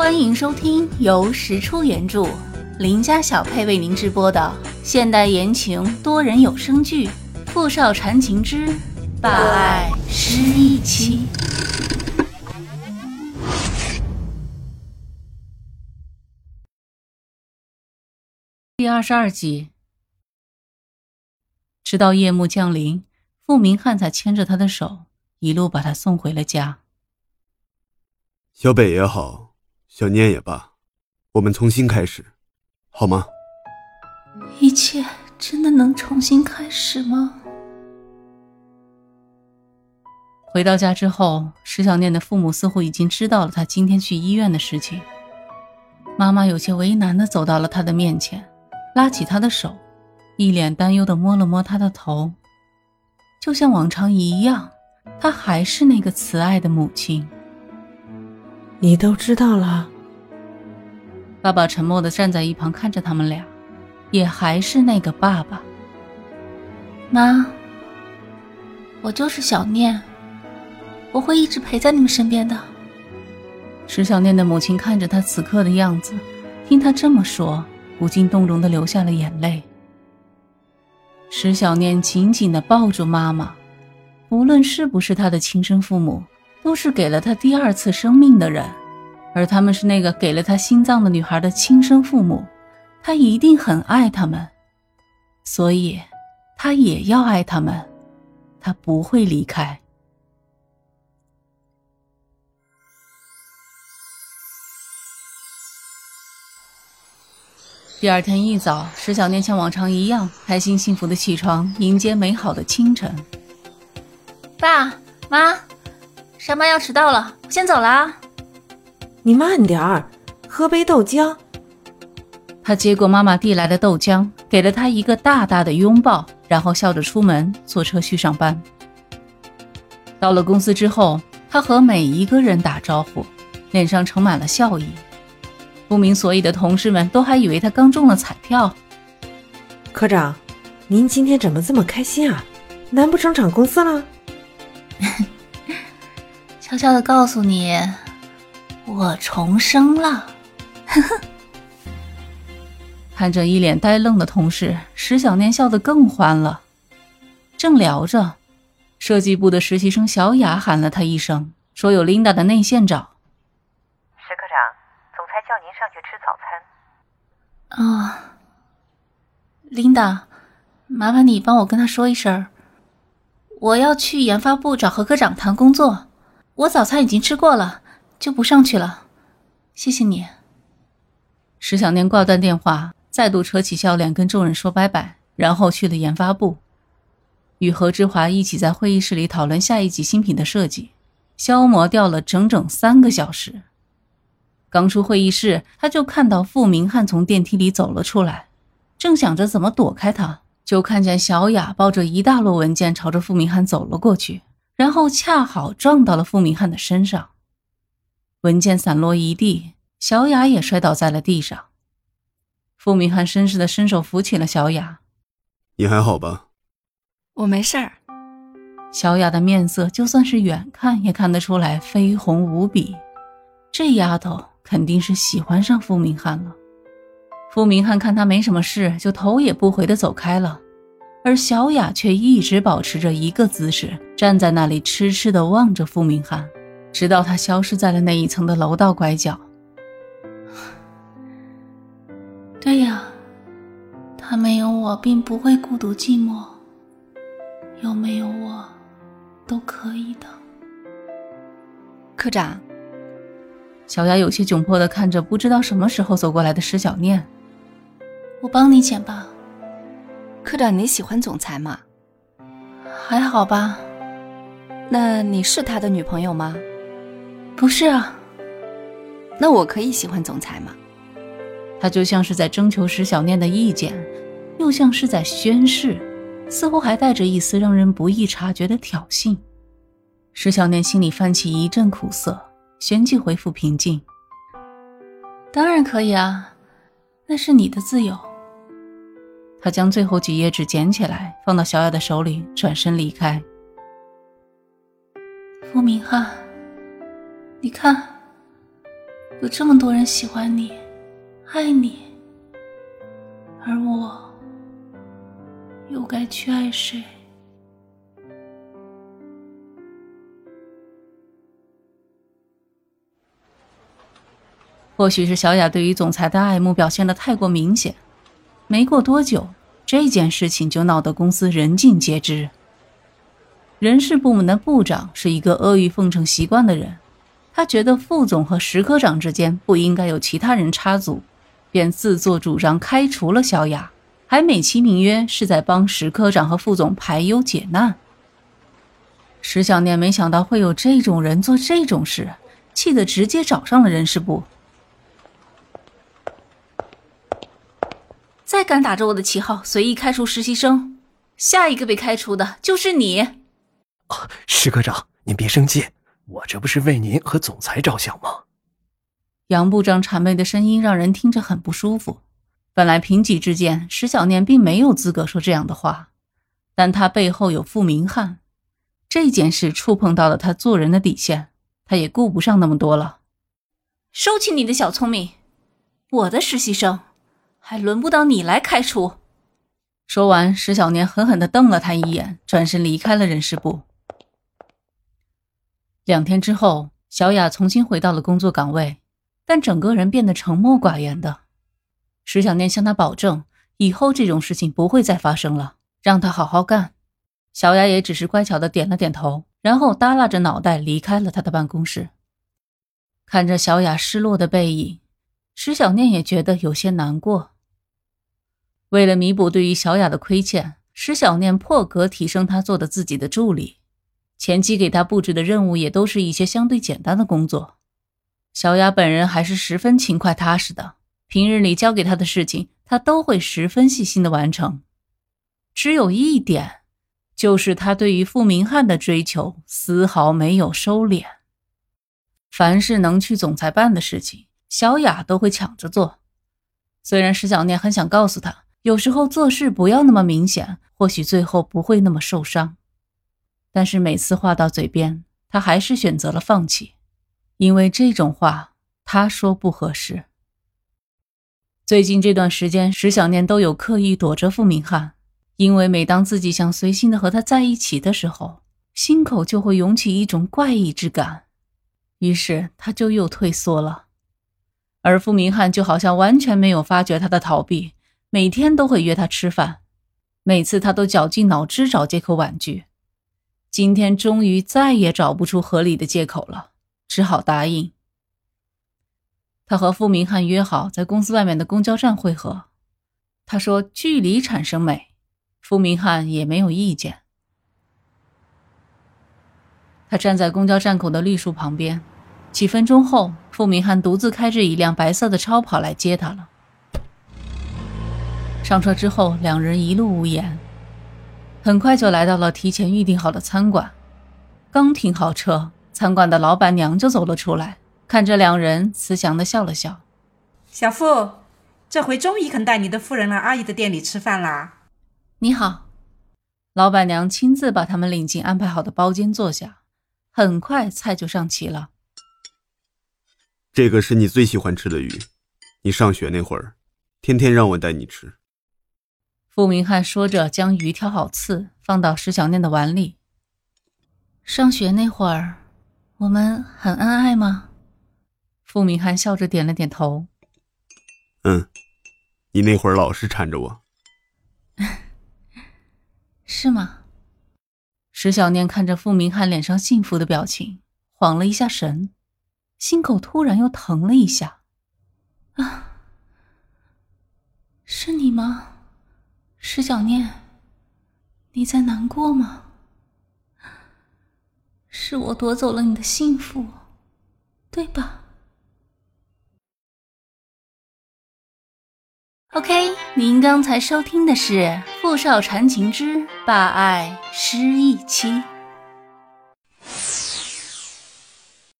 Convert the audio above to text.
欢迎收听由石出原著、林家小配为您直播的现代言情多人有声剧《富少缠情之霸爱失忆妻》第二十二集。直到夜幕降临，傅明翰才牵着他的手，一路把他送回了家。小北也好。小念也罢，我们重新开始，好吗？一切真的能重新开始吗？回到家之后，石小念的父母似乎已经知道了他今天去医院的事情。妈妈有些为难的走到了他的面前，拉起他的手，一脸担忧的摸了摸他的头，就像往常一样，她还是那个慈爱的母亲。你都知道了。爸爸沉默的站在一旁看着他们俩，也还是那个爸爸。妈，我就是小念，我会一直陪在你们身边的。石小念的母亲看着他此刻的样子，听他这么说，不禁动容的流下了眼泪。石小念紧紧的抱住妈妈，无论是不是他的亲生父母。都是给了他第二次生命的人，而他们是那个给了他心脏的女孩的亲生父母，他一定很爱他们，所以，他也要爱他们，他不会离开。第二天一早，石小念像往常一样开心幸福的起床，迎接美好的清晨。爸妈。上班要迟到了，先走了。你慢点儿，喝杯豆浆。他接过妈妈递来的豆浆，给了她一个大大的拥抱，然后笑着出门坐车去上班。到了公司之后，他和每一个人打招呼，脸上盛满了笑意。不明所以的同事们都还以为他刚中了彩票。科长，您今天怎么这么开心啊？难不成涨工资了？悄悄的告诉你，我重生了。呵呵。看着一脸呆愣的同事，石小念笑得更欢了。正聊着，设计部的实习生小雅喊了他一声，说有琳达的内线找。石科长，总裁叫您上去吃早餐。啊，琳达，麻烦你帮我跟他说一声，我要去研发部找何科长谈工作。我早餐已经吃过了，就不上去了。谢谢你。石小念挂断电话，再度扯起笑脸跟众人说拜拜，然后去了研发部，与何之华一起在会议室里讨论下一集新品的设计，消磨掉了整整三个小时。刚出会议室，他就看到傅明翰从电梯里走了出来，正想着怎么躲开他，就看见小雅抱着一大摞文件朝着傅明翰走了过去。然后恰好撞到了傅明翰的身上，文件散落一地，小雅也摔倒在了地上。傅明翰绅士的伸手扶起了小雅：“你还好吧？”“我没事儿。”小雅的面色就算是远看也看得出来绯红无比，这丫头肯定是喜欢上傅明翰了。傅明翰看她没什么事，就头也不回的走开了。而小雅却一直保持着一个姿势，站在那里痴痴地望着傅明翰，直到他消失在了那一层的楼道拐角。对呀，他没有我并不会孤独寂寞，有没有我，都可以的。科长，小雅有些窘迫的看着不知道什么时候走过来的石小念，我帮你捡吧。科长，你喜欢总裁吗？还好吧。那你是他的女朋友吗？不是啊。那我可以喜欢总裁吗？他就像是在征求石小念的意见，又像是在宣誓，似乎还带着一丝让人不易察觉的挑衅。石小念心里泛起一阵苦涩，旋即恢复平静。当然可以啊，那是你的自由。他将最后几页纸捡起来，放到小雅的手里，转身离开。傅明翰，你看，有这么多人喜欢你，爱你，而我又该去爱谁？或许是小雅对于总裁的爱慕表现的太过明显，没过多久，这件事情就闹得公司人尽皆知。人事部门的部长是一个阿谀奉承习惯的人，他觉得副总和石科长之间不应该有其他人插足，便自作主张开除了小雅，还美其名曰是在帮石科长和副总排忧解难。石小念没想到会有这种人做这种事，气得直接找上了人事部。再敢打着我的旗号随意开除实习生，下一个被开除的就是你。石科长，您别生气，我这不是为您和总裁着想吗？杨部长谄媚的声音让人听着很不舒服。本来平己之见，石小念并没有资格说这样的话，但他背后有傅明翰，这件事触碰到了他做人的底线，他也顾不上那么多了。收起你的小聪明，我的实习生，还轮不到你来开除。说完，石小年狠狠地瞪了他一眼，转身离开了人事部。两天之后，小雅重新回到了工作岗位，但整个人变得沉默寡言的。石小念向她保证，以后这种事情不会再发生了，让她好好干。小雅也只是乖巧的点了点头，然后耷拉着脑袋离开了他的办公室。看着小雅失落的背影，石小念也觉得有些难过。为了弥补对于小雅的亏欠，石小念破格提升她做的自己的助理。前期给他布置的任务也都是一些相对简单的工作，小雅本人还是十分勤快踏实的。平日里交给他的事情，他都会十分细心的完成。只有一点，就是他对于傅明翰的追求丝毫没有收敛。凡是能去总裁办的事情，小雅都会抢着做。虽然石小念很想告诉他，有时候做事不要那么明显，或许最后不会那么受伤。但是每次话到嘴边，他还是选择了放弃，因为这种话他说不合适。最近这段时间，石小念都有刻意躲着傅明翰，因为每当自己想随心的和他在一起的时候，心口就会涌起一种怪异之感，于是他就又退缩了。而傅明翰就好像完全没有发觉他的逃避，每天都会约他吃饭，每次他都绞尽脑汁找借口婉拒。今天终于再也找不出合理的借口了，只好答应。他和傅明翰约好在公司外面的公交站会合。他说：“距离产生美。”傅明翰也没有意见。他站在公交站口的绿树旁边，几分钟后，傅明翰独自开着一辆白色的超跑来接他了。上车之后，两人一路无言。很快就来到了提前预定好的餐馆，刚停好车，餐馆的老板娘就走了出来，看着两人，慈祥的笑了笑：“小傅，这回终于肯带你的夫人来阿姨的店里吃饭啦。”你好，老板娘亲自把他们领进安排好的包间坐下，很快菜就上齐了。这个是你最喜欢吃的鱼，你上学那会儿，天天让我带你吃。傅明翰说着，将鱼挑好刺，放到石小念的碗里。上学那会儿，我们很恩爱吗？傅明翰笑着点了点头。嗯，你那会儿老是缠着我。是吗？石小念看着傅明翰脸上幸福的表情，晃了一下神，心口突然又疼了一下。啊，是你吗？石小念，你在难过吗？是我夺走了你的幸福，对吧？OK，您刚才收听的是《傅少缠情之霸爱失忆妻》。